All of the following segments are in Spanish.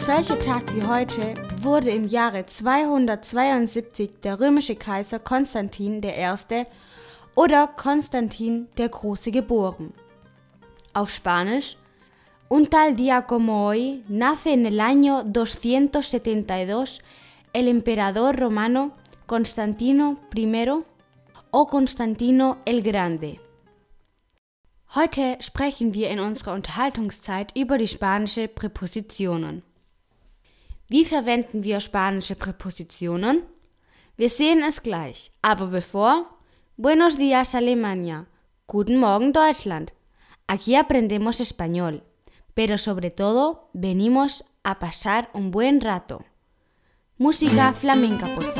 solcher Tag wie heute wurde im Jahre 272 der römische Kaiser Konstantin I. oder Konstantin der Große geboren. Auf Spanisch Un tal día como hoy nace en el año 272 el emperador romano Constantino I o Constantino el Grande. Heute sprechen wir in unserer Unterhaltungszeit über die spanische Präpositionen. Wie verwenden wir spanische Präpositionen? Wir sehen es gleich, aber bevor, Buenos días Alemania, Guten Morgen Deutschland. Aquí aprendemos español pero sobre todo venimos a pasar un buen rato. Música flamenca, por favor.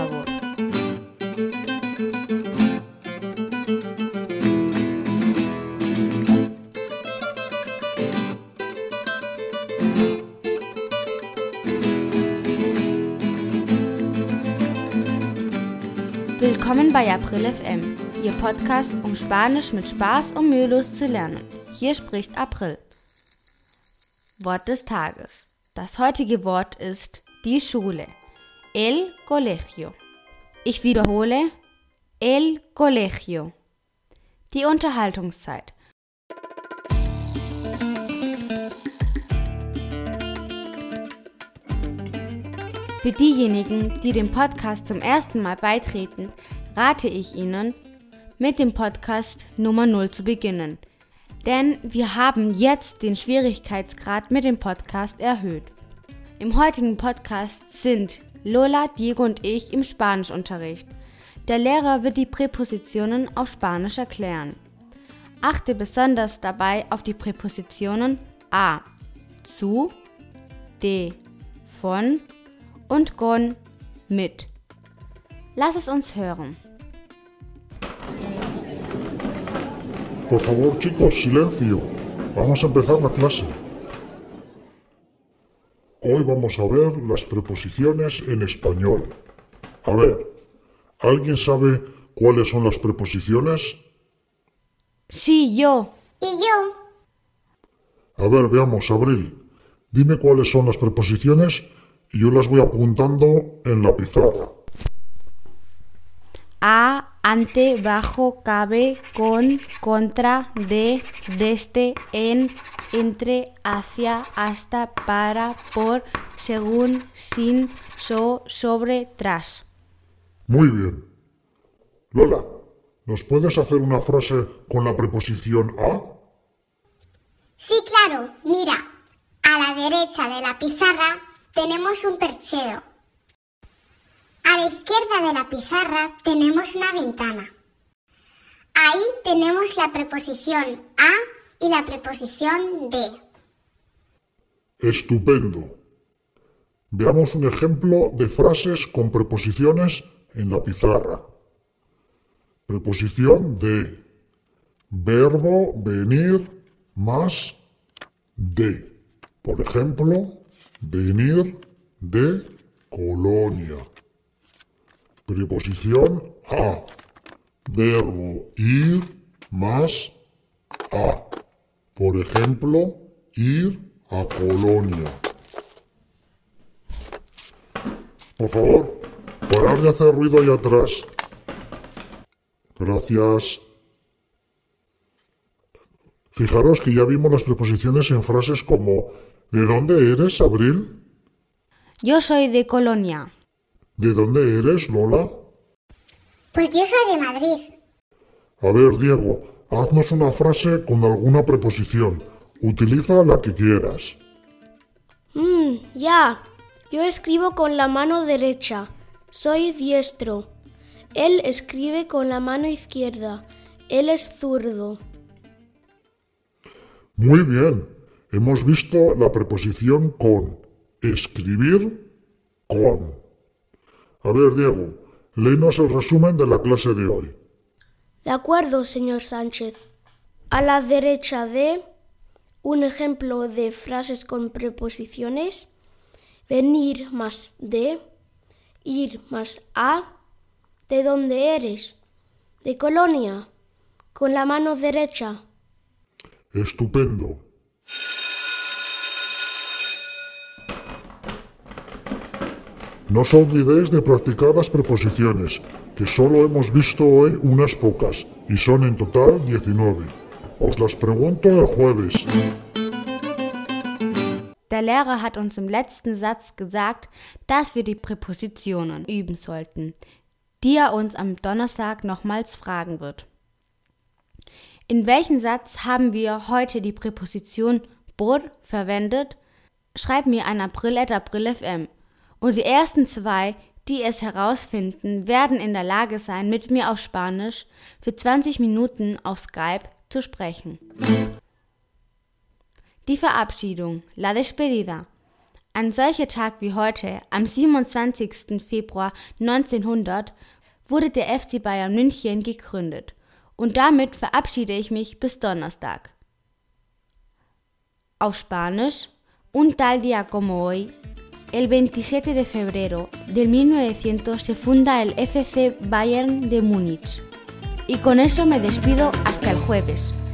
Willkommen bei April FM, Ihr Podcast, um Spanisch mit Spaß und mühelos zu lernen. Hier spricht April. Wort des Tages. Das heutige Wort ist die Schule. El colegio. Ich wiederhole. El colegio. Die Unterhaltungszeit. Für diejenigen, die dem Podcast zum ersten Mal beitreten, rate ich Ihnen, mit dem Podcast Nummer 0 zu beginnen – denn wir haben jetzt den Schwierigkeitsgrad mit dem Podcast erhöht. Im heutigen Podcast sind Lola, Diego und ich im Spanischunterricht. Der Lehrer wird die Präpositionen auf Spanisch erklären. Achte besonders dabei auf die Präpositionen a zu, de von und con mit. Lass es uns hören. Por favor, chicos, silencio. Vamos a empezar la clase. Hoy vamos a ver las preposiciones en español. A ver, ¿alguien sabe cuáles son las preposiciones? Sí, yo. ¿Y yo? A ver, veamos, Abril. Dime cuáles son las preposiciones y yo las voy apuntando en la pizarra. A, ante, bajo, cabe, con, contra, de, desde, en, entre, hacia, hasta, para, por, según, sin, so, sobre, tras. Muy bien. Lola, ¿nos puedes hacer una frase con la preposición a? Sí, claro. Mira, a la derecha de la pizarra tenemos un perchero. A la izquierda de la pizarra tenemos una ventana. Ahí tenemos la preposición a y la preposición de. Estupendo. Veamos un ejemplo de frases con preposiciones en la pizarra. Preposición de. Verbo venir más de. Por ejemplo, venir de Colonia. Preposición a. Verbo ir más a. Por ejemplo, ir a Colonia. Por favor, parar de hacer ruido ahí atrás. Gracias. Fijaros que ya vimos las preposiciones en frases como ¿De dónde eres, Abril? Yo soy de Colonia. ¿De dónde eres, Lola? Pues yo soy de Madrid. A ver, Diego, haznos una frase con alguna preposición. Utiliza la que quieras. Mmm, ya. Yo escribo con la mano derecha. Soy diestro. Él escribe con la mano izquierda. Él es zurdo. Muy bien. Hemos visto la preposición con. Escribir con. A ver, Diego, léenos el resumen de la clase de hoy. De acuerdo, señor Sánchez. A la derecha de un ejemplo de frases con preposiciones. Venir más de, ir más a, de dónde eres, de colonia, con la mano derecha. Estupendo. No os olvidéis de practicar las preposiciones, que solo hemos visto hoy unas pocas, y son en total 19. Os las pregunto el jueves. Der Lehrer hat uns im letzten Satz gesagt, dass wir die Präpositionen üben sollten, die er uns am Donnerstag nochmals fragen wird. In welchem Satz haben wir heute die Präposition por verwendet? Schreib mir an april.april.fm. Und die ersten zwei, die es herausfinden, werden in der Lage sein, mit mir auf Spanisch für 20 Minuten auf Skype zu sprechen. Die Verabschiedung, la despedida. Ein solcher Tag wie heute, am 27. Februar 1900, wurde der FC Bayern München gegründet. Und damit verabschiede ich mich bis Donnerstag. Auf Spanisch, un tal día como hoy, El 27 de febrero de 1900 se funda el FC Bayern de Múnich. Y con eso me despido hasta el jueves.